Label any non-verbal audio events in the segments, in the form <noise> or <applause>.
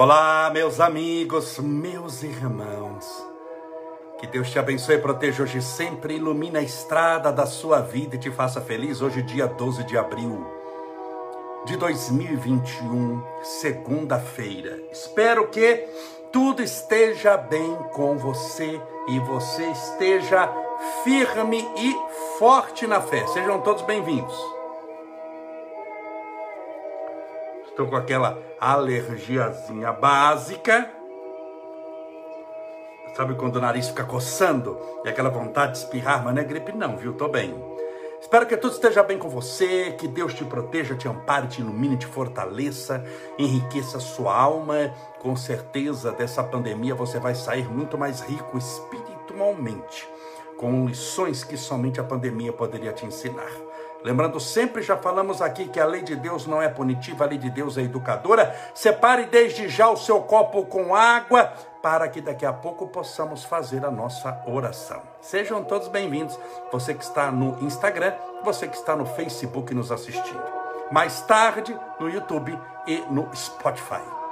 Olá, meus amigos, meus irmãos. Que Deus te abençoe proteja hoje sempre, ilumine a estrada da sua vida e te faça feliz. Hoje, dia 12 de abril de 2021, segunda-feira. Espero que tudo esteja bem com você e você esteja firme e forte na fé. Sejam todos bem-vindos. Estou com aquela alergiazinha básica. Sabe quando o nariz fica coçando e aquela vontade de espirrar, mas não é gripe não, viu? Tô bem. Espero que tudo esteja bem com você, que Deus te proteja, te ampare, te ilumine, te fortaleça, enriqueça sua alma. Com certeza dessa pandemia você vai sair muito mais rico espiritualmente, com lições que somente a pandemia poderia te ensinar. Lembrando sempre, já falamos aqui que a lei de Deus não é punitiva, a lei de Deus é educadora. Separe desde já o seu copo com água para que daqui a pouco possamos fazer a nossa oração. Sejam todos bem-vindos, você que está no Instagram, você que está no Facebook nos assistindo. Mais tarde no YouTube e no Spotify.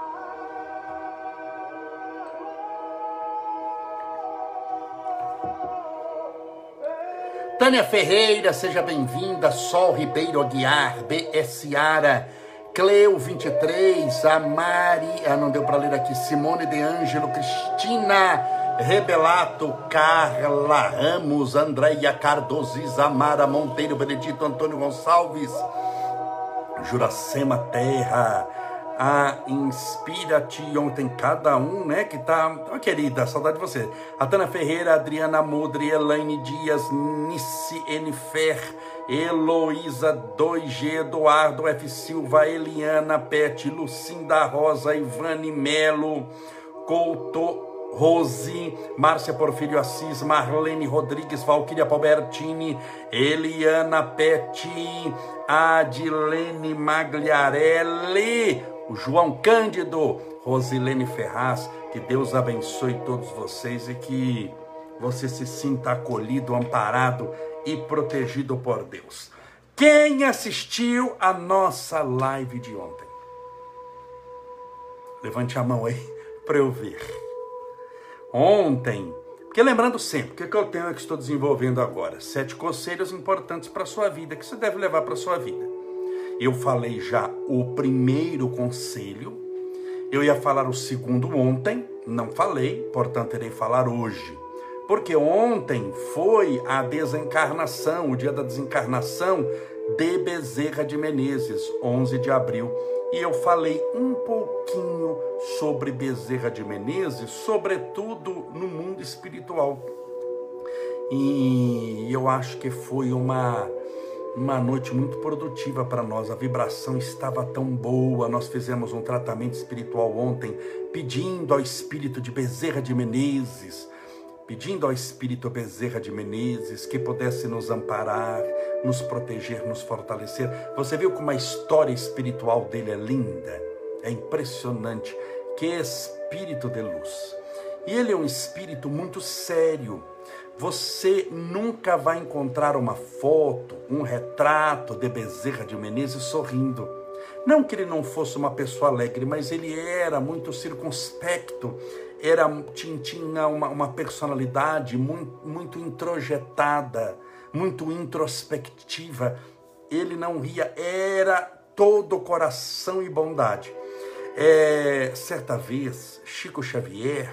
Tânia Ferreira, seja bem-vinda. Sol Ribeiro Aguiar, B.S. Ara, Cleo 23, a Mari, ah, não deu para ler aqui, Simone De Ângelo, Cristina Rebelato, Carla Ramos, Andréia Cardoso, Isamara Monteiro, Benedito Antônio Gonçalves, Juracema Terra, a Inspira-te ontem, cada um, né, que tá, oh, querida, saudade de você. A Tana Ferreira, Adriana Mudri, Elaine Dias, Nice Enifer, Heloísa 2G, Eduardo F. Silva, Eliana Pet, Lucinda Rosa, Ivane Melo, Couto Rose, Márcia Porfírio Assis, Marlene Rodrigues, Valquíria Palbertini, Eliana Pet, Adilene Magliarelli, o João Cândido, Rosilene Ferraz, que Deus abençoe todos vocês e que você se sinta acolhido, amparado e protegido por Deus. Quem assistiu a nossa live de ontem? Levante a mão aí <laughs> para eu ver. Ontem, porque lembrando sempre, o que eu tenho é que estou desenvolvendo agora? Sete conselhos importantes para a sua vida, que você deve levar para a sua vida. Eu falei já o primeiro conselho, eu ia falar o segundo ontem, não falei, portanto irei falar hoje. Porque ontem foi a desencarnação, o dia da desencarnação de Bezerra de Menezes, 11 de abril. E eu falei um pouquinho sobre Bezerra de Menezes, sobretudo no mundo espiritual. E eu acho que foi uma uma noite muito produtiva para nós. A vibração estava tão boa. Nós fizemos um tratamento espiritual ontem, pedindo ao espírito de Bezerra de Menezes, pedindo ao espírito Bezerra de Menezes que pudesse nos amparar, nos proteger, nos fortalecer. Você viu como a história espiritual dele é linda? É impressionante. Que espírito de luz. E ele é um espírito muito sério você nunca vai encontrar uma foto, um retrato de Bezerra de Menezes sorrindo. Não que ele não fosse uma pessoa alegre, mas ele era muito circunspecto, era, tinha uma, uma personalidade muito, muito introjetada, muito introspectiva. Ele não ria, era todo coração e bondade. É, certa vez, Chico Xavier,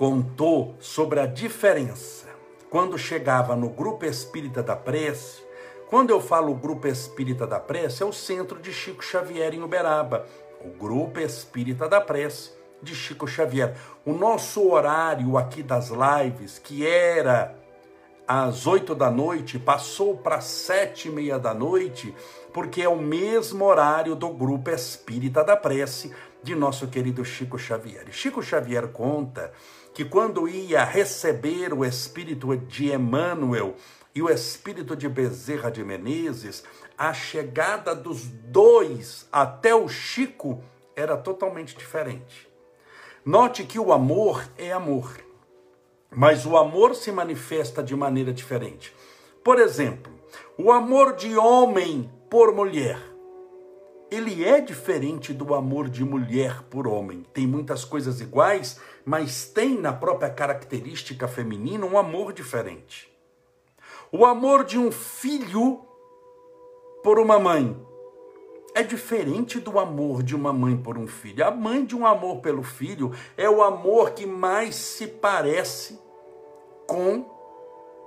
contou sobre a diferença quando chegava no grupo espírita da prece. Quando eu falo grupo espírita da prece, é o centro de Chico Xavier em Uberaba, o grupo espírita da prece de Chico Xavier. O nosso horário aqui das lives, que era às oito da noite, passou para sete e meia da noite, porque é o mesmo horário do grupo espírita da prece de nosso querido Chico Xavier. Chico Xavier conta que quando ia receber o espírito de Emmanuel e o espírito de Bezerra de Menezes, a chegada dos dois até o Chico era totalmente diferente. Note que o amor é amor, mas o amor se manifesta de maneira diferente. Por exemplo, o amor de homem por mulher ele é diferente do amor de mulher por homem. Tem muitas coisas iguais, mas tem na própria característica feminina um amor diferente. O amor de um filho por uma mãe é diferente do amor de uma mãe por um filho. A mãe de um amor pelo filho é o amor que mais se parece com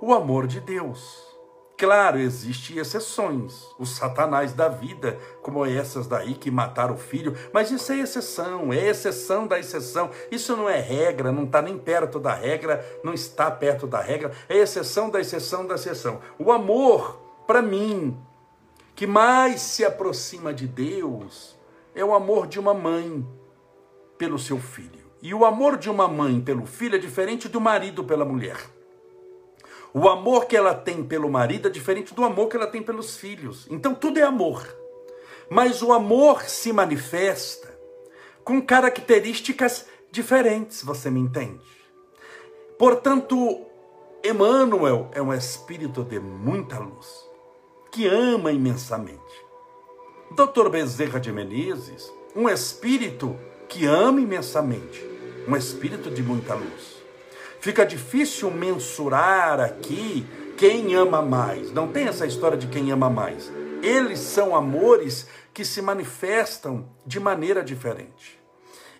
o amor de Deus. Claro, existem exceções. Os satanás da vida, como essas daí que mataram o filho, mas isso é exceção, é exceção da exceção. Isso não é regra, não está nem perto da regra, não está perto da regra, é exceção da exceção da exceção. O amor, para mim, que mais se aproxima de Deus, é o amor de uma mãe pelo seu filho. E o amor de uma mãe pelo filho é diferente do marido pela mulher. O amor que ela tem pelo marido é diferente do amor que ela tem pelos filhos. Então tudo é amor. Mas o amor se manifesta com características diferentes, você me entende? Portanto, Emmanuel é um espírito de muita luz, que ama imensamente. Dr. Bezerra de Menezes, um espírito que ama imensamente, um espírito de muita luz. Fica difícil mensurar aqui quem ama mais. Não tem essa história de quem ama mais. Eles são amores que se manifestam de maneira diferente.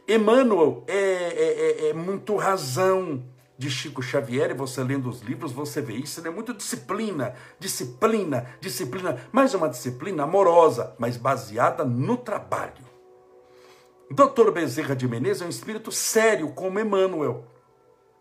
Emmanuel é, é, é, é muito razão de Chico Xavier, e você lendo os livros, você vê isso, é né? muito disciplina, disciplina, disciplina, mas uma disciplina amorosa, mas baseada no trabalho. Doutor Bezerra de Menezes é um espírito sério como Emmanuel.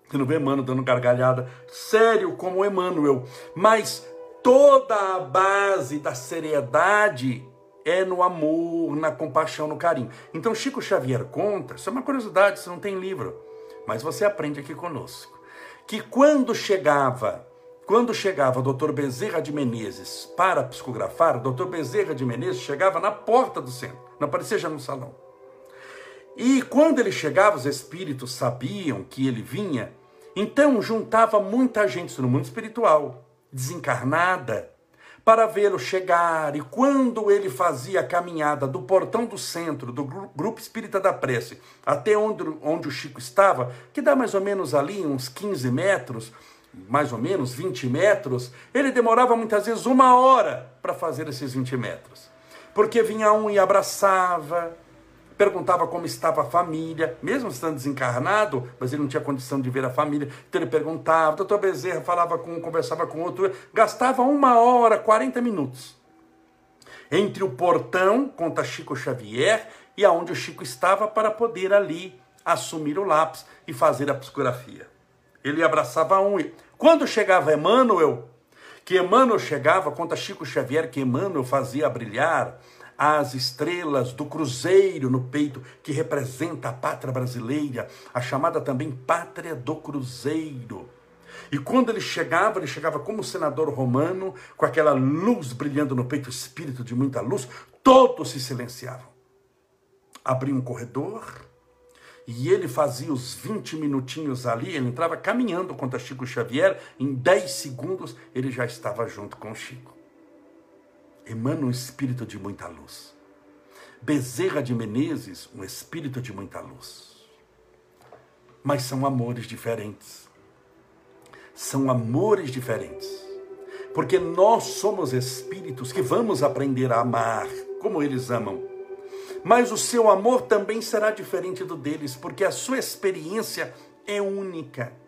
Você não vê Emmanuel dando gargalhada, sério como Emmanuel. Mas toda a base da seriedade é no amor, na compaixão, no carinho. Então Chico Xavier conta, isso é uma curiosidade, isso não tem livro, mas você aprende aqui conosco, que quando chegava, quando chegava o Dr. Bezerra de Menezes para psicografar, o Dr. Bezerra de Menezes chegava na porta do centro, não aparecia já no salão. E quando ele chegava, os espíritos sabiam que ele vinha, então juntava muita gente no mundo espiritual, desencarnada, para vê-lo chegar. E quando ele fazia a caminhada do portão do centro, do grupo espírita da prece, até onde, onde o Chico estava, que dá mais ou menos ali uns 15 metros, mais ou menos 20 metros, ele demorava muitas vezes uma hora para fazer esses 20 metros. Porque vinha um e abraçava, perguntava como estava a família, mesmo estando desencarnado, mas ele não tinha condição de ver a família, então ele perguntava, o doutor Bezerra falava com um, conversava com outro, gastava uma hora, 40 minutos. Entre o portão, conta Chico Xavier, e aonde o Chico estava para poder ali assumir o lápis e fazer a psicografia. Ele abraçava um. Quando chegava Emmanuel, que Emmanuel chegava, conta Chico Xavier que Emmanuel fazia brilhar as estrelas do cruzeiro no peito, que representa a pátria brasileira, a chamada também pátria do cruzeiro. E quando ele chegava, ele chegava como senador romano, com aquela luz brilhando no peito, espírito de muita luz, todos se silenciavam. Abria um corredor e ele fazia os 20 minutinhos ali, ele entrava caminhando contra Chico Xavier, em 10 segundos ele já estava junto com Chico emana um espírito de muita luz. Bezerra de Menezes, um espírito de muita luz. Mas são amores diferentes. São amores diferentes. Porque nós somos espíritos que vamos aprender a amar como eles amam. Mas o seu amor também será diferente do deles, porque a sua experiência é única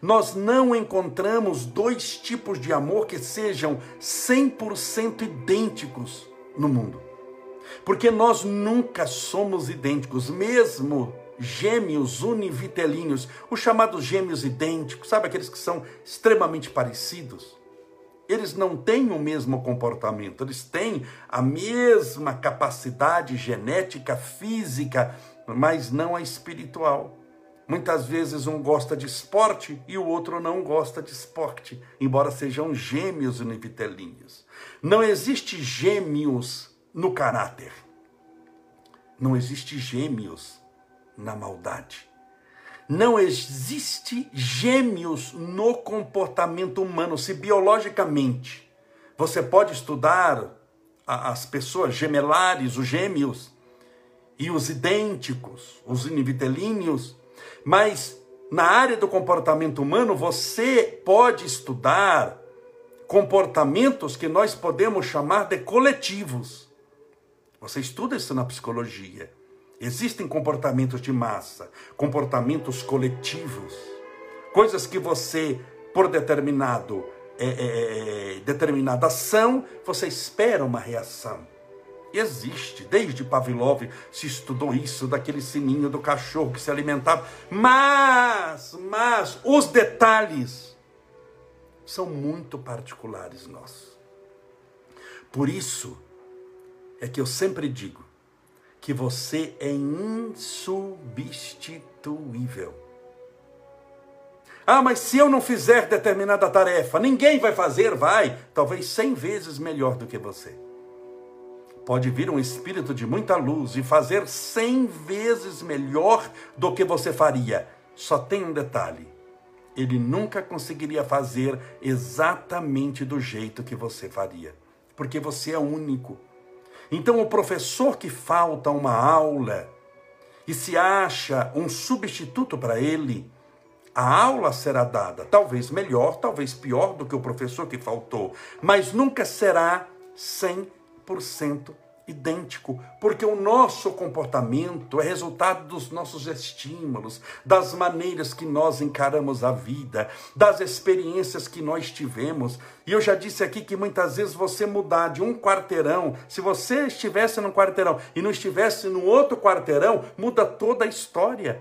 nós não encontramos dois tipos de amor que sejam 100% idênticos no mundo. Porque nós nunca somos idênticos, mesmo gêmeos univitelíneos, os chamados gêmeos idênticos, sabe aqueles que são extremamente parecidos? Eles não têm o mesmo comportamento, eles têm a mesma capacidade genética, física, mas não a espiritual. Muitas vezes um gosta de esporte e o outro não gosta de esporte, embora sejam gêmeos univitelinhos. Não existe gêmeos no caráter. Não existe gêmeos na maldade. Não existe gêmeos no comportamento humano, se biologicamente você pode estudar as pessoas gemelares, os gêmeos, e os idênticos, os univitelíneos, mas na área do comportamento humano você pode estudar comportamentos que nós podemos chamar de coletivos. Você estuda isso na psicologia. Existem comportamentos de massa, comportamentos coletivos, coisas que você, por determinado é, é, é, determinada ação, você espera uma reação. Existe, desde Pavlov se estudou isso, daquele sininho do cachorro que se alimentava. Mas, mas, os detalhes são muito particulares nossos. Por isso é que eu sempre digo que você é insubstituível. Ah, mas se eu não fizer determinada tarefa, ninguém vai fazer, vai, talvez cem vezes melhor do que você. Pode vir um espírito de muita luz e fazer cem vezes melhor do que você faria. Só tem um detalhe: ele nunca conseguiria fazer exatamente do jeito que você faria, porque você é único. Então, o professor que falta uma aula e se acha um substituto para ele, a aula será dada, talvez melhor, talvez pior do que o professor que faltou, mas nunca será 100% idêntico, porque o nosso comportamento é resultado dos nossos estímulos, das maneiras que nós encaramos a vida, das experiências que nós tivemos. E eu já disse aqui que muitas vezes você mudar de um quarteirão, se você estivesse num quarteirão e não estivesse no outro quarteirão, muda toda a história.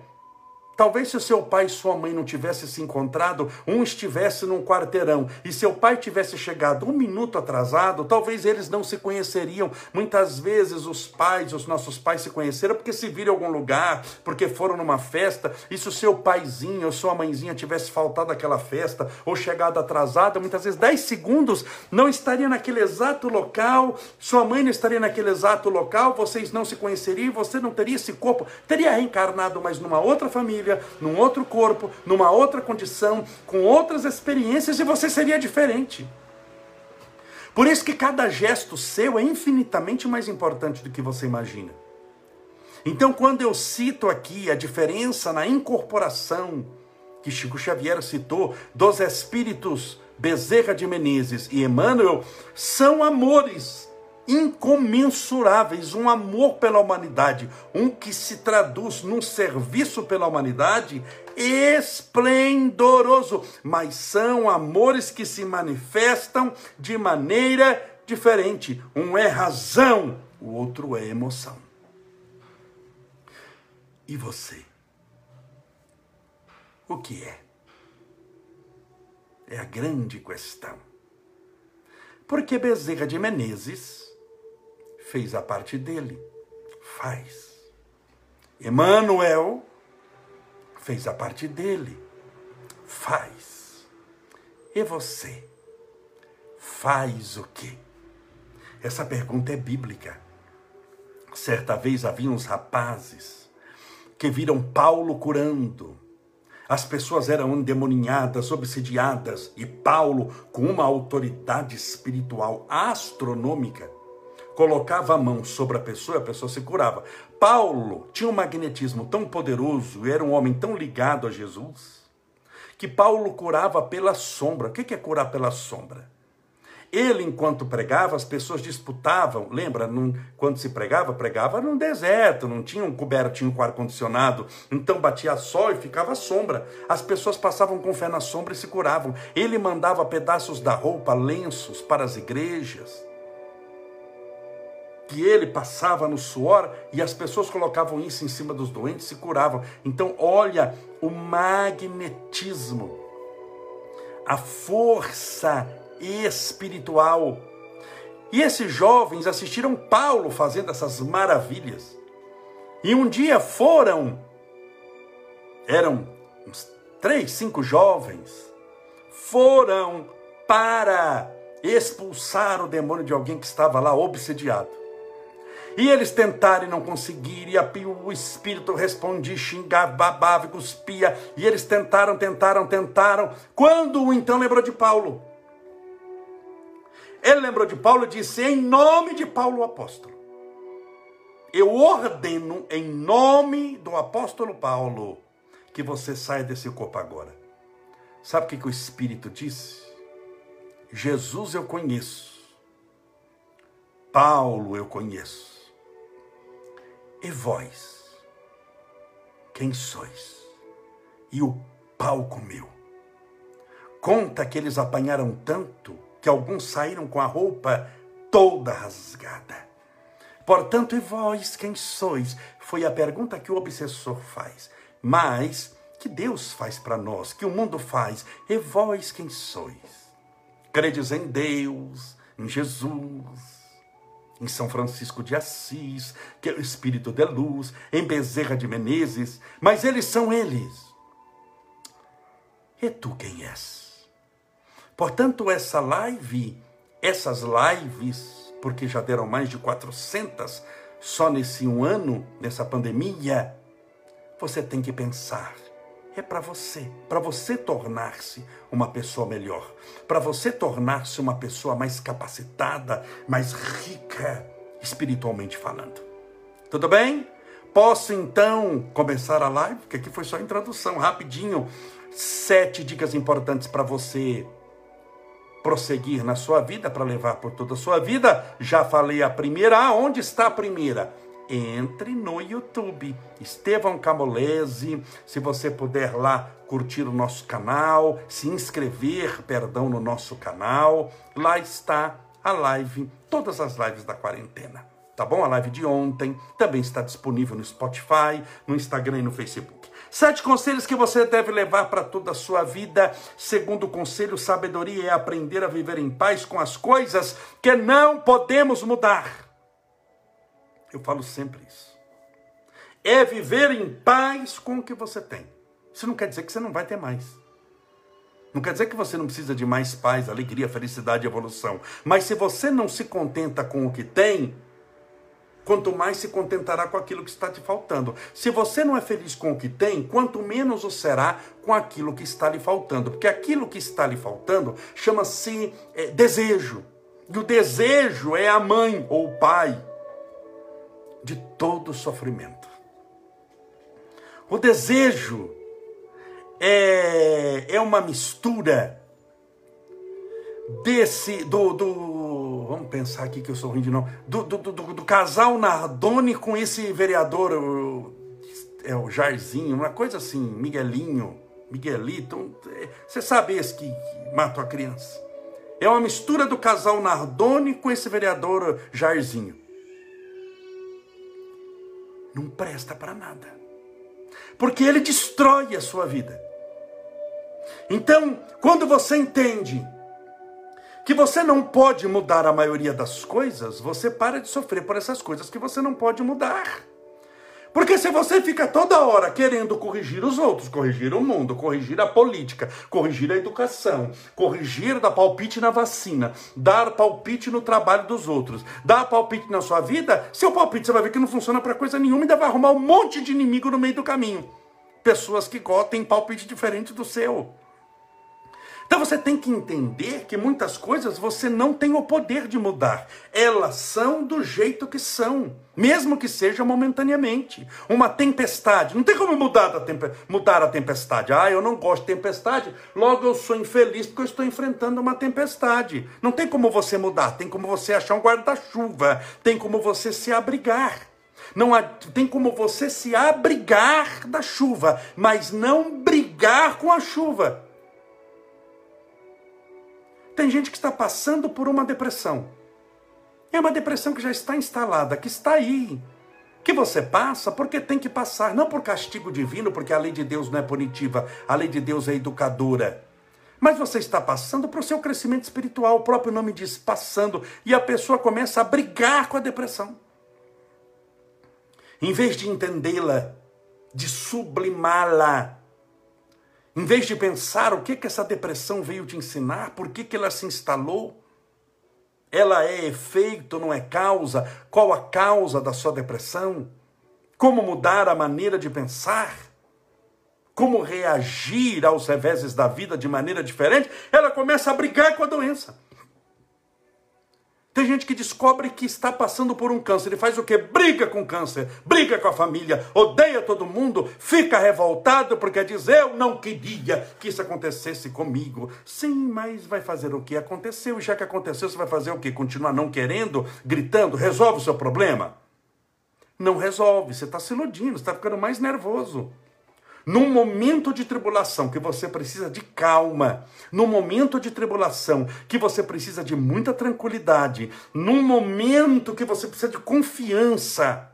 Talvez se seu pai e sua mãe não tivessem se encontrado, um estivesse num quarteirão e seu pai tivesse chegado um minuto atrasado, talvez eles não se conheceriam. Muitas vezes os pais, os nossos pais se conheceram porque se viram em algum lugar, porque foram numa festa. E se o seu paizinho ou sua mãezinha tivesse faltado àquela festa ou chegado atrasada, muitas vezes 10 segundos não estaria naquele exato local, sua mãe não estaria naquele exato local, vocês não se conheceriam, você não teria esse corpo, teria reencarnado, mas numa outra família num outro corpo, numa outra condição, com outras experiências e você seria diferente. Por isso que cada gesto seu é infinitamente mais importante do que você imagina. Então, quando eu cito aqui a diferença na incorporação que Chico Xavier citou dos espíritos Bezerra de Menezes e Emmanuel, são amores incomensuráveis, um amor pela humanidade, um que se traduz num serviço pela humanidade esplendoroso, mas são amores que se manifestam de maneira diferente. Um é razão, o outro é emoção. E você? O que é? É a grande questão. Porque Bezerra de Menezes fez a parte dele. Faz. Emmanuel fez a parte dele. Faz. E você? Faz o quê? Essa pergunta é bíblica. Certa vez havia uns rapazes que viram Paulo curando. As pessoas eram endemoninhadas, obsidiadas, e Paulo, com uma autoridade espiritual astronômica, colocava a mão sobre a pessoa e a pessoa se curava. Paulo tinha um magnetismo tão poderoso, era um homem tão ligado a Jesus, que Paulo curava pela sombra. O que é curar pela sombra? Ele, enquanto pregava, as pessoas disputavam. Lembra, num, quando se pregava, pregava num deserto, não tinha um coberto, tinha um ar-condicionado. Então batia sol e ficava sombra. As pessoas passavam com fé na sombra e se curavam. Ele mandava pedaços da roupa, lenços para as igrejas que ele passava no suor e as pessoas colocavam isso em cima dos doentes e curavam. Então, olha o magnetismo, a força espiritual. E esses jovens assistiram Paulo fazendo essas maravilhas. E um dia foram, eram uns três, cinco jovens, foram para expulsar o demônio de alguém que estava lá obsediado. E eles tentaram e não conseguiram, e o espírito respondia, xingava, babava, cuspia, e eles tentaram, tentaram, tentaram. Quando então lembrou de Paulo? Ele lembrou de Paulo e disse: Em nome de Paulo, o apóstolo, eu ordeno em nome do apóstolo Paulo que você saia desse corpo agora. Sabe o que, que o Espírito disse? Jesus eu conheço, Paulo eu conheço, e vós, quem sois? E o pau comeu. Conta que eles apanharam tanto que alguns saíram com a roupa toda rasgada. Portanto, e vós quem sois? Foi a pergunta que o obsessor faz. Mas que Deus faz para nós, que o mundo faz. E vós quem sois? Credes em Deus, em Jesus, em São Francisco de Assis, que é o Espírito de Luz, em Bezerra de Menezes, mas eles são eles. E tu quem és? Portanto, essa live, essas lives, porque já deram mais de 400 só nesse um ano, nessa pandemia, você tem que pensar. É para você, para você tornar-se uma pessoa melhor, para você tornar-se uma pessoa mais capacitada, mais rica, espiritualmente falando. Tudo bem? Posso então começar a live? Porque aqui foi só introdução, rapidinho. Sete dicas importantes para você prosseguir na sua vida, para levar por toda a sua vida. Já falei a primeira. Ah, onde está a primeira? Entre no YouTube, Estevão Camolese. Se você puder lá curtir o nosso canal, se inscrever, perdão, no nosso canal, lá está a live, todas as lives da quarentena. Tá bom? A live de ontem também está disponível no Spotify, no Instagram e no Facebook. Sete conselhos que você deve levar para toda a sua vida. Segundo conselho, sabedoria é aprender a viver em paz com as coisas que não podemos mudar. Eu falo sempre isso. É viver em paz com o que você tem. Isso não quer dizer que você não vai ter mais. Não quer dizer que você não precisa de mais paz, alegria, felicidade e evolução. Mas se você não se contenta com o que tem, quanto mais se contentará com aquilo que está te faltando. Se você não é feliz com o que tem, quanto menos o será com aquilo que está lhe faltando. Porque aquilo que está lhe faltando chama-se é, desejo. E o desejo é a mãe ou o pai todo sofrimento. O desejo é, é uma mistura desse do, do vamos pensar aqui que eu sou ruim de nome, do, do, do, do casal Nardoni com esse vereador, o, é o Jairzinho, uma coisa assim, Miguelinho, Miguelito, é, você sabe esse que, que matou a criança. É uma mistura do casal Nardoni com esse vereador Jairzinho. Não presta para nada. Porque ele destrói a sua vida. Então, quando você entende que você não pode mudar a maioria das coisas, você para de sofrer por essas coisas que você não pode mudar. Porque se você fica toda hora querendo corrigir os outros, corrigir o mundo, corrigir a política, corrigir a educação, corrigir, dar palpite na vacina, dar palpite no trabalho dos outros, dar palpite na sua vida, seu palpite você vai ver que não funciona para coisa nenhuma e vai arrumar um monte de inimigo no meio do caminho. Pessoas que têm palpite diferente do seu. Então você tem que entender que muitas coisas você não tem o poder de mudar. Elas são do jeito que são, mesmo que seja momentaneamente. Uma tempestade, não tem como mudar a, temp mudar a tempestade. Ah, eu não gosto de tempestade, logo eu sou infeliz porque eu estou enfrentando uma tempestade. Não tem como você mudar, tem como você achar um guarda-chuva, tem como você se abrigar. Não há, tem como você se abrigar da chuva, mas não brigar com a chuva. Tem gente que está passando por uma depressão. É uma depressão que já está instalada, que está aí. Que você passa porque tem que passar, não por castigo divino, porque a lei de Deus não é punitiva, a lei de Deus é educadora. Mas você está passando para o seu crescimento espiritual, o próprio nome diz passando, e a pessoa começa a brigar com a depressão. Em vez de entendê-la, de sublimá-la, em vez de pensar o que, que essa depressão veio te ensinar, por que, que ela se instalou, ela é efeito, não é causa, qual a causa da sua depressão, como mudar a maneira de pensar, como reagir aos reveses da vida de maneira diferente, ela começa a brigar com a doença. Tem gente que descobre que está passando por um câncer. Ele faz o quê? Briga com o câncer, briga com a família, odeia todo mundo, fica revoltado porque diz: Eu não queria que isso acontecesse comigo. Sim, mas vai fazer o que? Aconteceu. E já que aconteceu, você vai fazer o quê? Continuar não querendo, gritando? Resolve o seu problema? Não resolve. Você está se iludindo, você está ficando mais nervoso. Num momento de tribulação que você precisa de calma, num momento de tribulação que você precisa de muita tranquilidade, num momento que você precisa de confiança,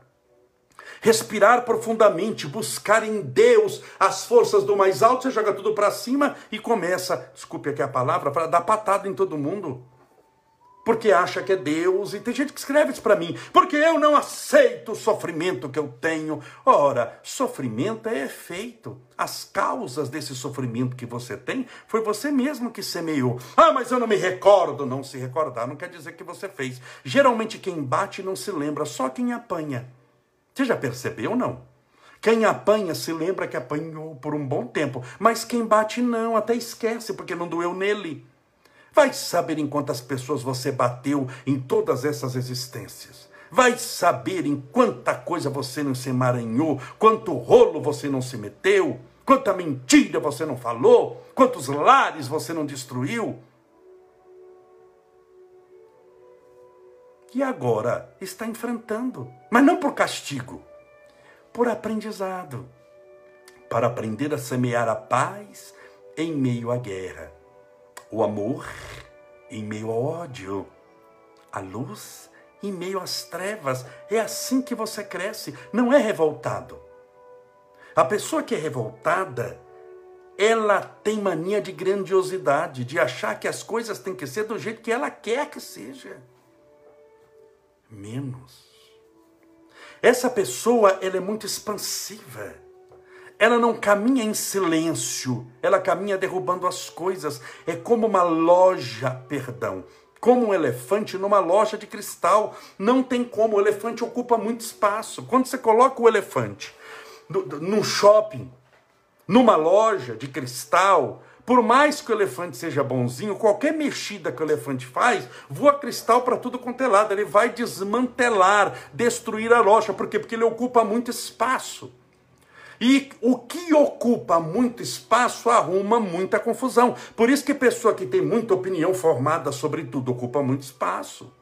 respirar profundamente, buscar em Deus as forças do mais alto, você joga tudo para cima e começa, desculpe aqui a palavra, para dar patada em todo mundo porque acha que é Deus, e tem gente que escreve isso para mim, porque eu não aceito o sofrimento que eu tenho. Ora, sofrimento é efeito. As causas desse sofrimento que você tem foi você mesmo que semeou. Ah, mas eu não me recordo. Não se recordar não quer dizer que você fez. Geralmente quem bate não se lembra, só quem apanha. Você já percebeu não? Quem apanha se lembra que apanhou por um bom tempo, mas quem bate não, até esquece porque não doeu nele. Vai saber em quantas pessoas você bateu em todas essas existências. Vai saber em quanta coisa você não se emaranhou, quanto rolo você não se meteu, quanta mentira você não falou, quantos lares você não destruiu. E agora está enfrentando, mas não por castigo, por aprendizado, para aprender a semear a paz em meio à guerra o amor em meio ao ódio, a luz em meio às trevas. É assim que você cresce, não é revoltado. A pessoa que é revoltada, ela tem mania de grandiosidade, de achar que as coisas têm que ser do jeito que ela quer que seja. Menos. Essa pessoa, ela é muito expansiva ela não caminha em silêncio, ela caminha derrubando as coisas. É como uma loja, perdão, como um elefante numa loja de cristal. Não tem como, o elefante ocupa muito espaço. Quando você coloca o elefante num shopping, numa loja de cristal, por mais que o elefante seja bonzinho, qualquer mexida que o elefante faz, voa cristal para tudo quanto é lado. Ele vai desmantelar, destruir a loja. Por quê? Porque ele ocupa muito espaço. E o que ocupa muito espaço arruma muita confusão. Por isso que pessoa que tem muita opinião formada sobre tudo ocupa muito espaço.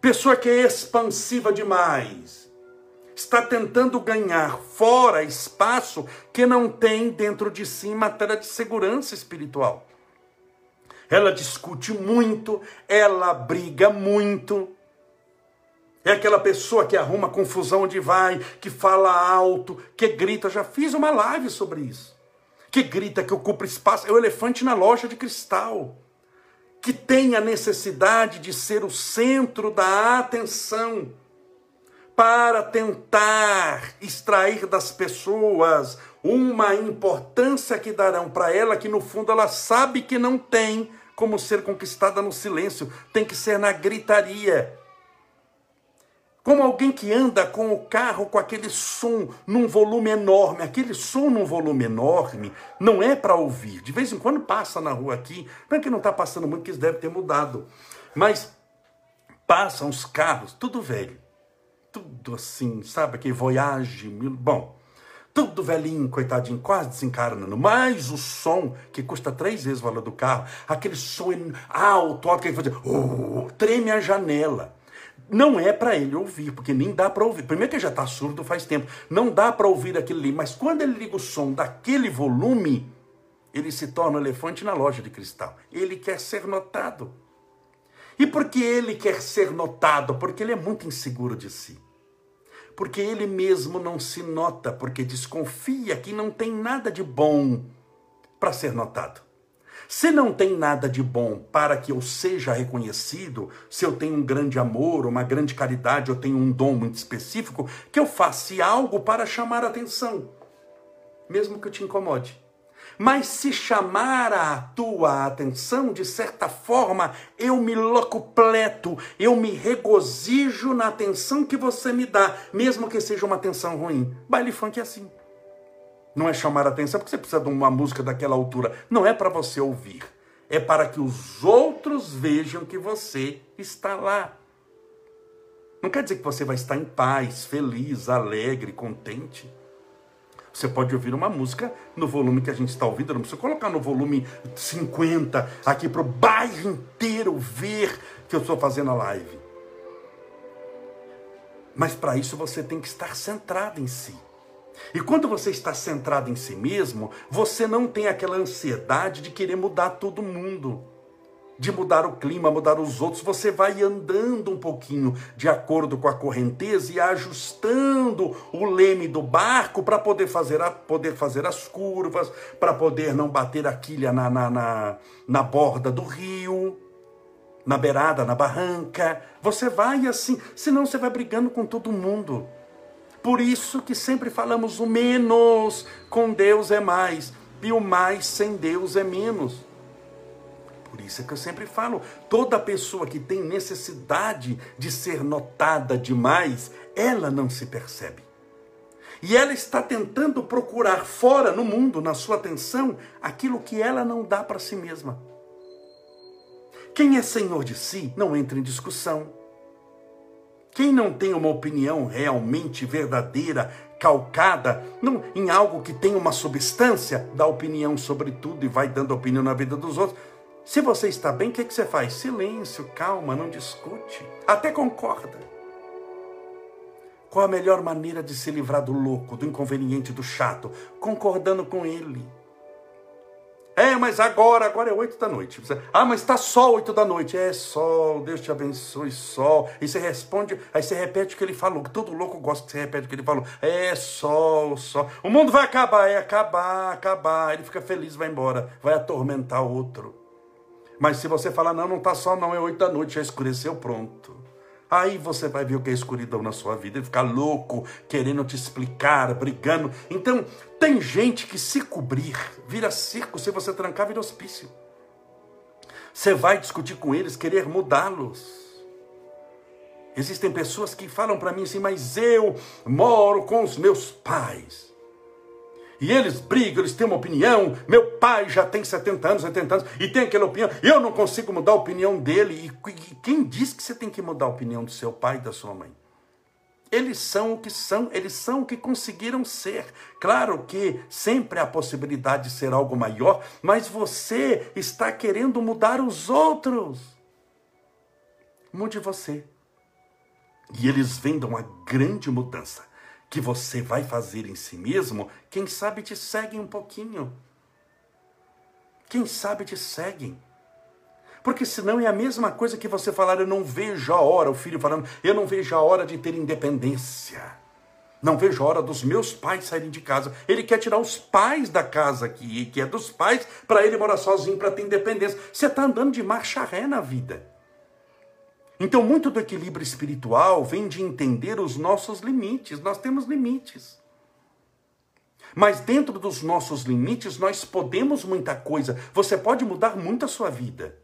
Pessoa que é expansiva demais está tentando ganhar fora espaço que não tem dentro de si em matéria de segurança espiritual. Ela discute muito, ela briga muito, é aquela pessoa que arruma confusão onde vai, que fala alto, que grita. Já fiz uma live sobre isso. Que grita, que ocupa espaço. É o elefante na loja de cristal. Que tem a necessidade de ser o centro da atenção para tentar extrair das pessoas uma importância que darão para ela que no fundo ela sabe que não tem como ser conquistada no silêncio, tem que ser na gritaria. Como alguém que anda com o carro com aquele som num volume enorme. Aquele som num volume enorme não é para ouvir. De vez em quando passa na rua aqui. Não é que não está passando muito, que isso deve ter mudado. Mas passam os carros, tudo velho. Tudo assim, sabe? Que voyage. Bom, tudo velhinho, coitadinho, quase desencarnando. Mas o som, que custa três vezes o valor do carro, aquele som alto, alto, que ele faz, oh, treme a janela não é para ele ouvir, porque nem dá para ouvir. Primeiro que ele já está surdo faz tempo, não dá para ouvir aquilo ali, mas quando ele liga o som daquele volume, ele se torna um elefante na loja de cristal. Ele quer ser notado. E por que ele quer ser notado? Porque ele é muito inseguro de si. Porque ele mesmo não se nota, porque desconfia que não tem nada de bom para ser notado. Se não tem nada de bom para que eu seja reconhecido, se eu tenho um grande amor, uma grande caridade, eu tenho um dom muito específico, que eu faça algo para chamar atenção, mesmo que eu te incomode. Mas se chamar a tua atenção, de certa forma, eu me locupleto, eu me regozijo na atenção que você me dá, mesmo que seja uma atenção ruim. Baile funk é assim. Não é chamar a atenção porque você precisa de uma música daquela altura. Não é para você ouvir. é para que os outros vejam que você está lá. Não quer dizer que você vai estar em paz, feliz, alegre, contente. Você pode ouvir uma música no volume que a gente está ouvindo, não precisa colocar no volume 50 aqui para o bairro inteiro ver que eu estou fazendo a live. Mas para isso você tem que estar centrado em si. E quando você está centrado em si mesmo, você não tem aquela ansiedade de querer mudar todo mundo de mudar o clima, mudar os outros, você vai andando um pouquinho de acordo com a correnteza e ajustando o leme do barco para poder fazer, a, poder fazer as curvas, para poder não bater a quilha na, na, na, na borda do rio, na beirada, na barranca. Você vai assim, senão você vai brigando com todo mundo. Por isso que sempre falamos o menos com Deus é mais, e o mais sem Deus é menos. Por isso é que eu sempre falo: toda pessoa que tem necessidade de ser notada demais, ela não se percebe. E ela está tentando procurar fora no mundo, na sua atenção, aquilo que ela não dá para si mesma. Quem é senhor de si não entra em discussão. Quem não tem uma opinião realmente verdadeira, calcada não, em algo que tem uma substância, dá opinião sobre tudo e vai dando opinião na vida dos outros. Se você está bem, o que, que você faz? Silêncio, calma, não discute. Até concorda. Qual a melhor maneira de se livrar do louco, do inconveniente, do chato? Concordando com ele. É, mas agora, agora é oito da noite. Ah, mas está sol oito da noite. É sol, Deus te abençoe, sol. E você responde, aí você repete o que ele falou. Todo louco gosta que você repete o que ele falou. É sol, sol. O mundo vai acabar, é acabar, acabar. Ele fica feliz, vai embora. Vai atormentar outro. Mas se você falar, não, não está só não, é oito da noite, já escureceu, pronto. Aí você vai ver o que é escuridão na sua vida, e ficar louco, querendo te explicar, brigando. Então, tem gente que se cobrir, vira circo, se você trancar, vira hospício. Você vai discutir com eles, querer mudá-los. Existem pessoas que falam para mim assim, mas eu moro com os meus pais. E eles brigam, eles têm uma opinião. Meu pai já tem 70 anos, 80 anos, e tem aquela opinião. Eu não consigo mudar a opinião dele. E quem diz que você tem que mudar a opinião do seu pai e da sua mãe? Eles são o que são, eles são o que conseguiram ser. Claro que sempre há a possibilidade de ser algo maior, mas você está querendo mudar os outros. Mude você. E eles vendam uma grande mudança que você vai fazer em si mesmo, quem sabe te seguem um pouquinho. Quem sabe te seguem. Porque senão é a mesma coisa que você falar, eu não vejo a hora, o filho falando, eu não vejo a hora de ter independência. Não vejo a hora dos meus pais saírem de casa. Ele quer tirar os pais da casa aqui, que é dos pais, para ele morar sozinho, para ter independência. Você está andando de marcha ré na vida. Então, muito do equilíbrio espiritual vem de entender os nossos limites. Nós temos limites. Mas dentro dos nossos limites, nós podemos muita coisa. Você pode mudar muito a sua vida.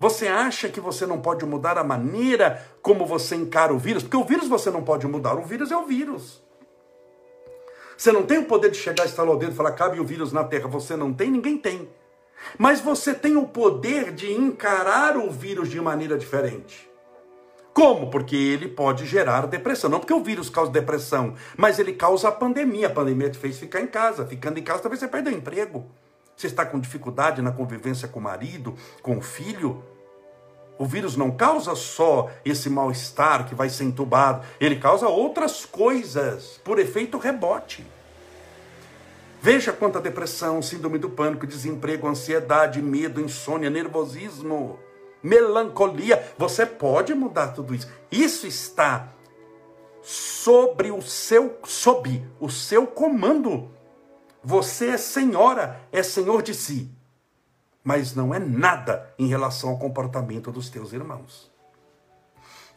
Você acha que você não pode mudar a maneira como você encara o vírus? Porque o vírus você não pode mudar. O vírus é o vírus. Você não tem o poder de chegar, estalar o dedo e falar, cabe o vírus na terra. Você não tem, ninguém tem. Mas você tem o poder de encarar o vírus de maneira diferente. Como? Porque ele pode gerar depressão. Não porque o vírus causa depressão, mas ele causa a pandemia. A pandemia te fez ficar em casa. Ficando em casa, talvez você perda o emprego. Você está com dificuldade na convivência com o marido, com o filho. O vírus não causa só esse mal-estar que vai ser entubado, ele causa outras coisas por efeito rebote. Veja quanta depressão, síndrome do pânico, desemprego, ansiedade, medo, insônia, nervosismo, melancolia. Você pode mudar tudo isso. Isso está sobre o seu sob o seu comando. Você é senhora, é senhor de si. Mas não é nada em relação ao comportamento dos teus irmãos.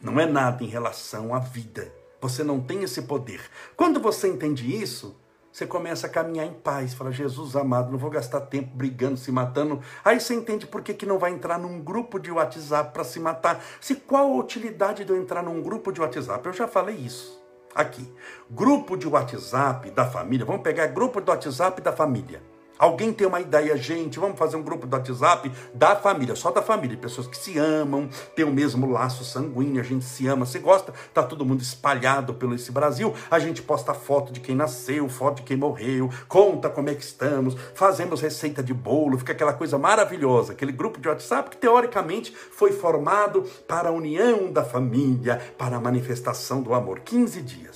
Não é nada em relação à vida. Você não tem esse poder. Quando você entende isso, você começa a caminhar em paz, fala, Jesus amado, não vou gastar tempo brigando, se matando. Aí você entende por que, que não vai entrar num grupo de WhatsApp para se matar. Se qual a utilidade de eu entrar num grupo de WhatsApp? Eu já falei isso aqui. Grupo de WhatsApp da família, vamos pegar grupo do WhatsApp da família. Alguém tem uma ideia, gente? Vamos fazer um grupo do WhatsApp da família, só da família, pessoas que se amam, tem o mesmo laço sanguíneo, a gente se ama, se gosta, tá todo mundo espalhado pelo esse Brasil. A gente posta foto de quem nasceu, foto de quem morreu, conta como é que estamos, fazemos receita de bolo, fica aquela coisa maravilhosa, aquele grupo de WhatsApp que teoricamente foi formado para a união da família, para a manifestação do amor. 15 dias.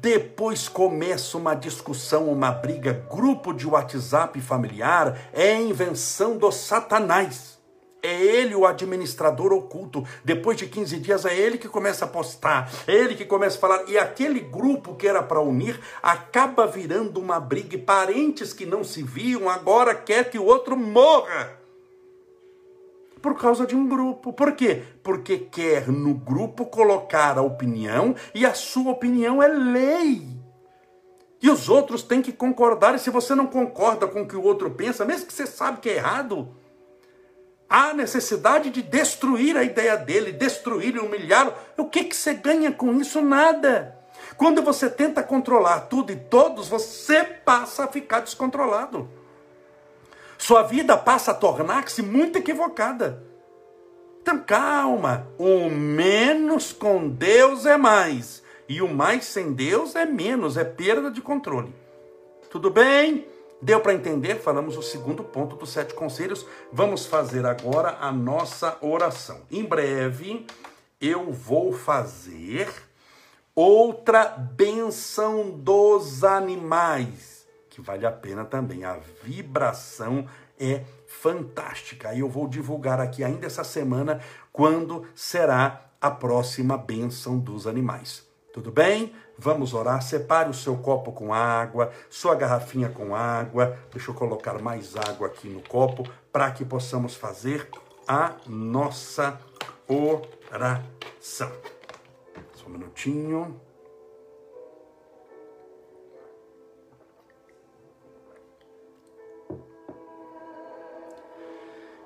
Depois começa uma discussão, uma briga, grupo de WhatsApp familiar, é invenção do Satanás. É ele o administrador oculto. Depois de 15 dias é ele que começa a postar, é ele que começa a falar. E aquele grupo que era para unir acaba virando uma briga. E parentes que não se viam agora quer que o outro morra por causa de um grupo. Por quê? Porque quer no grupo colocar a opinião e a sua opinião é lei. E os outros têm que concordar, e se você não concorda com o que o outro pensa, mesmo que você sabe que é errado, há necessidade de destruir a ideia dele, destruir e humilhá-lo. O que, que você ganha com isso? Nada. Quando você tenta controlar tudo e todos, você passa a ficar descontrolado sua vida passa a tornar-se muito equivocada. Então calma, o menos com Deus é mais, e o mais sem Deus é menos, é perda de controle. Tudo bem? Deu para entender? Falamos o segundo ponto dos sete conselhos. Vamos fazer agora a nossa oração. Em breve eu vou fazer outra benção dos animais que vale a pena também. A vibração é fantástica. E eu vou divulgar aqui ainda essa semana quando será a próxima bênção dos animais. Tudo bem? Vamos orar. Separe o seu copo com água, sua garrafinha com água. Deixa eu colocar mais água aqui no copo para que possamos fazer a nossa oração. Só um minutinho.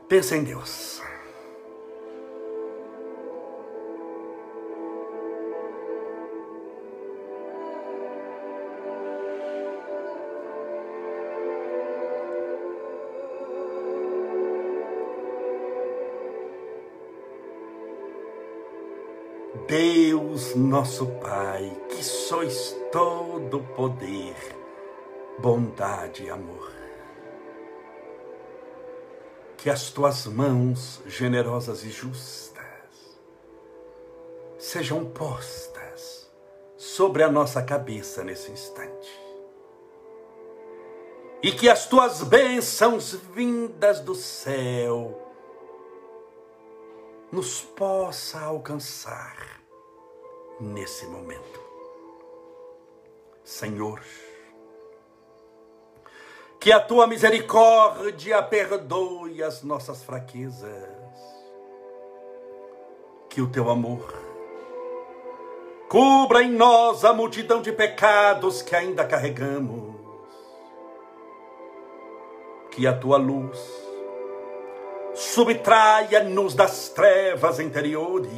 Pensa em Deus. Deus nosso Pai, que sois todo poder, bondade e amor que as tuas mãos generosas e justas sejam postas sobre a nossa cabeça nesse instante. E que as tuas bênçãos vindas do céu nos possa alcançar nesse momento. Senhor, que a tua misericórdia perdoe as nossas fraquezas. Que o teu amor cubra em nós a multidão de pecados que ainda carregamos. Que a tua luz subtraia-nos das trevas interiores.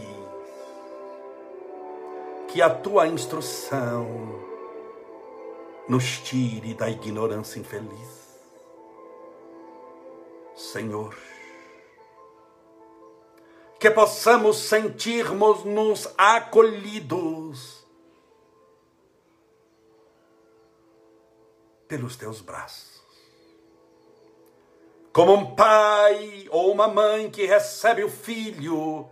Que a tua instrução nos tire da ignorância infeliz. Senhor, que possamos sentirmos-nos acolhidos pelos teus braços. Como um pai ou uma mãe que recebe o filho,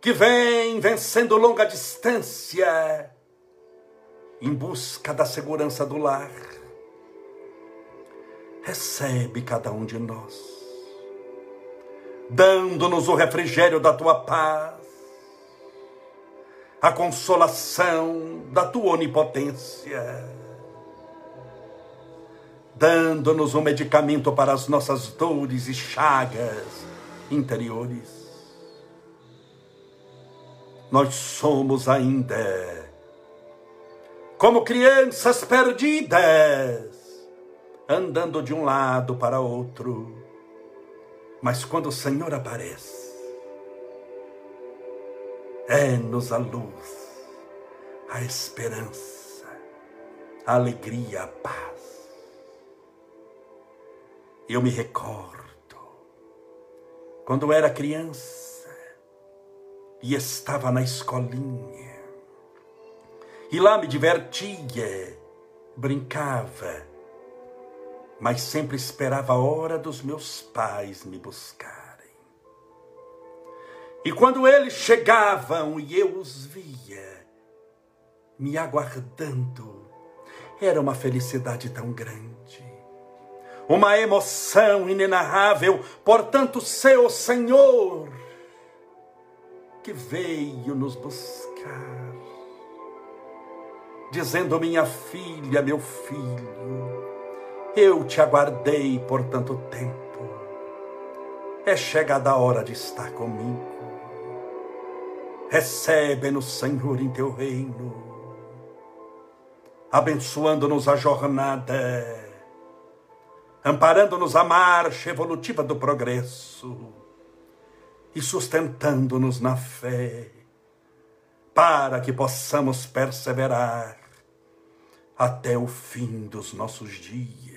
que vem vencendo longa distância, em busca da segurança do lar. Recebe cada um de nós, dando-nos o refrigério da tua paz, a consolação da tua onipotência, dando-nos o um medicamento para as nossas dores e chagas interiores. Nós somos ainda como crianças perdidas, andando de um lado para outro. Mas quando o Senhor aparece, é-nos a luz, a esperança, a alegria, a paz. Eu me recordo quando era criança e estava na escolinha. E lá me divertia, brincava, mas sempre esperava a hora dos meus pais me buscarem. E quando eles chegavam e eu os via, me aguardando, era uma felicidade tão grande, uma emoção inenarrável, portanto, seu Senhor, que veio nos buscar, dizendo: Minha filha, meu filho, eu te aguardei por tanto tempo, é chegada a hora de estar comigo. Recebe-nos, Senhor, em teu reino abençoando-nos a jornada, amparando-nos a marcha evolutiva do progresso e sustentando-nos na fé, para que possamos perseverar até o fim dos nossos dias.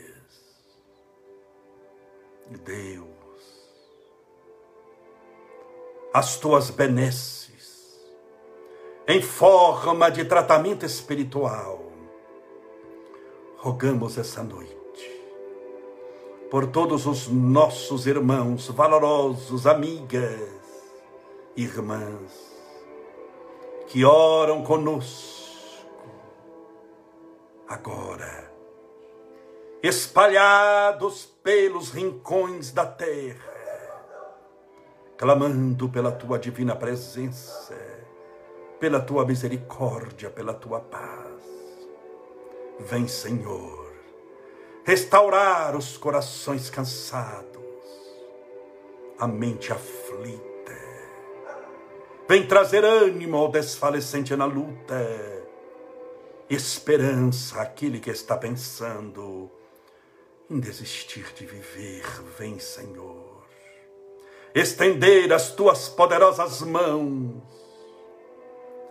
Deus, as tuas benesses, em forma de tratamento espiritual, rogamos essa noite por todos os nossos irmãos valorosos, amigas, irmãs, que oram conosco agora, espalhados pelos rincões da terra, clamando pela tua divina presença, pela tua misericórdia, pela tua paz. Vem, Senhor, restaurar os corações cansados, a mente aflita. Vem trazer ânimo ao desfalecente na luta, esperança àquele que está pensando em desistir de viver. Vem, Senhor, estender as tuas poderosas mãos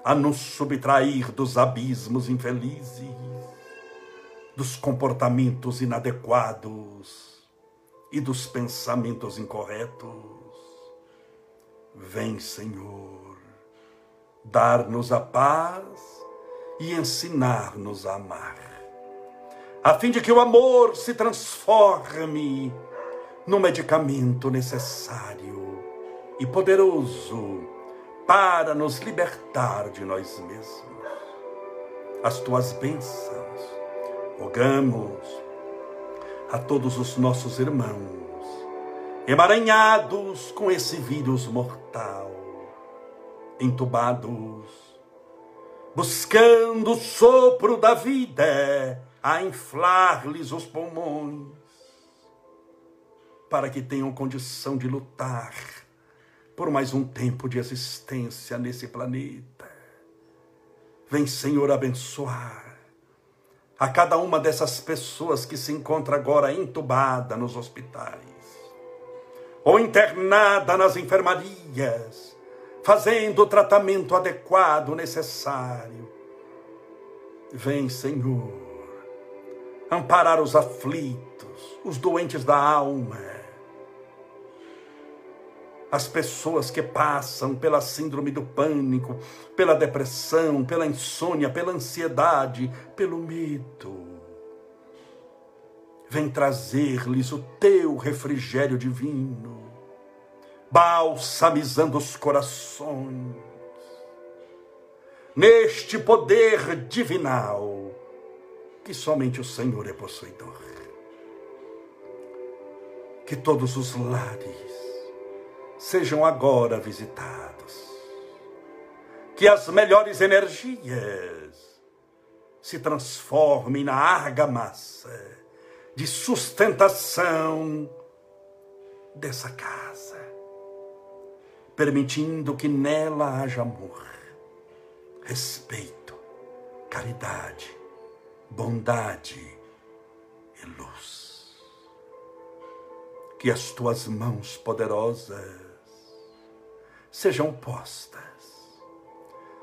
a nos subtrair dos abismos infelizes dos comportamentos inadequados e dos pensamentos incorretos. Vem, Senhor, dar-nos a paz e ensinar-nos a amar, a fim de que o amor se transforme no medicamento necessário e poderoso para nos libertar de nós mesmos. As tuas bênçãos rogamos a todos os nossos irmãos emaranhados com esse vírus mortal, entubados, buscando o sopro da vida a inflar-lhes os pulmões, para que tenham condição de lutar por mais um tempo de existência nesse planeta. Vem, Senhor, abençoar a cada uma dessas pessoas que se encontra agora entubada nos hospitais, ou internada nas enfermarias, fazendo o tratamento adequado necessário. Vem, Senhor, amparar os aflitos, os doentes da alma, as pessoas que passam pela síndrome do pânico, pela depressão, pela insônia, pela ansiedade, pelo medo. Vem trazer-lhes o teu refrigério divino, balsamizando os corações, neste poder divinal que somente o Senhor é possuidor. Que todos os lares sejam agora visitados. Que as melhores energias se transformem na argamassa de sustentação dessa casa, permitindo que nela haja amor, respeito, caridade, bondade e luz. Que as tuas mãos poderosas sejam postas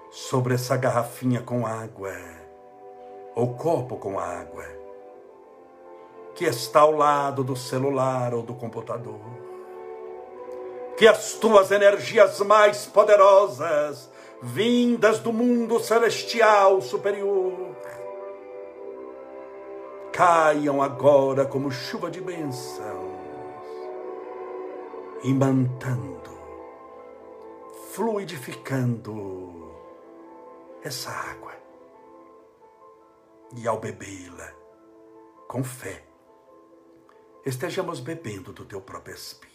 sobre essa garrafinha com água, ou copo com água, que está ao lado do celular ou do computador. Que as tuas energias mais poderosas, vindas do mundo celestial superior, caiam agora como chuva de bênçãos, imantando, fluidificando essa água. E ao bebê-la com fé, estejamos bebendo do teu próprio Espírito.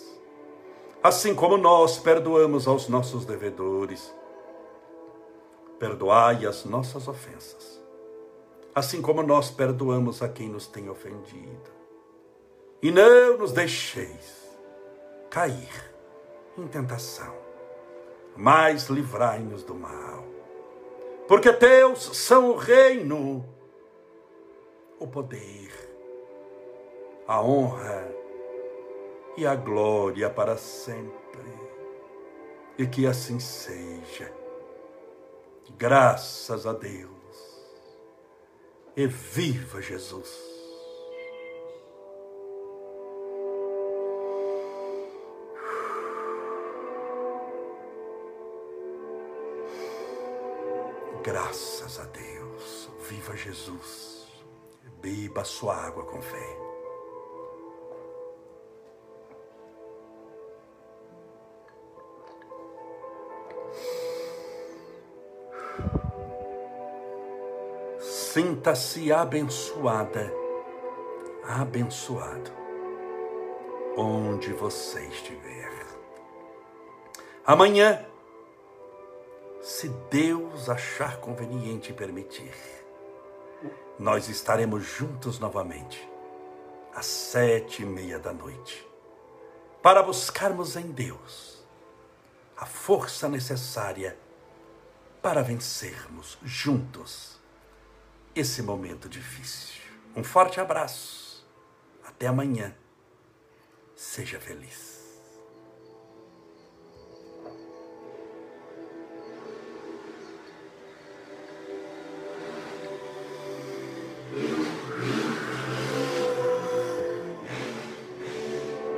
assim como nós perdoamos aos nossos devedores. Perdoai as nossas ofensas, assim como nós perdoamos a quem nos tem ofendido. E não nos deixeis cair em tentação, mas livrai-nos do mal. Porque teus são o reino, o poder a honra e a glória para sempre. E que assim seja. Graças a Deus. E viva Jesus. Graças a Deus. Viva Jesus. Beba sua água com fé. Sinta-se abençoada, abençoado, onde você estiver. Amanhã, se Deus achar conveniente permitir, nós estaremos juntos novamente, às sete e meia da noite, para buscarmos em Deus a força necessária para vencermos juntos esse momento difícil. Um forte abraço. Até amanhã. Seja feliz.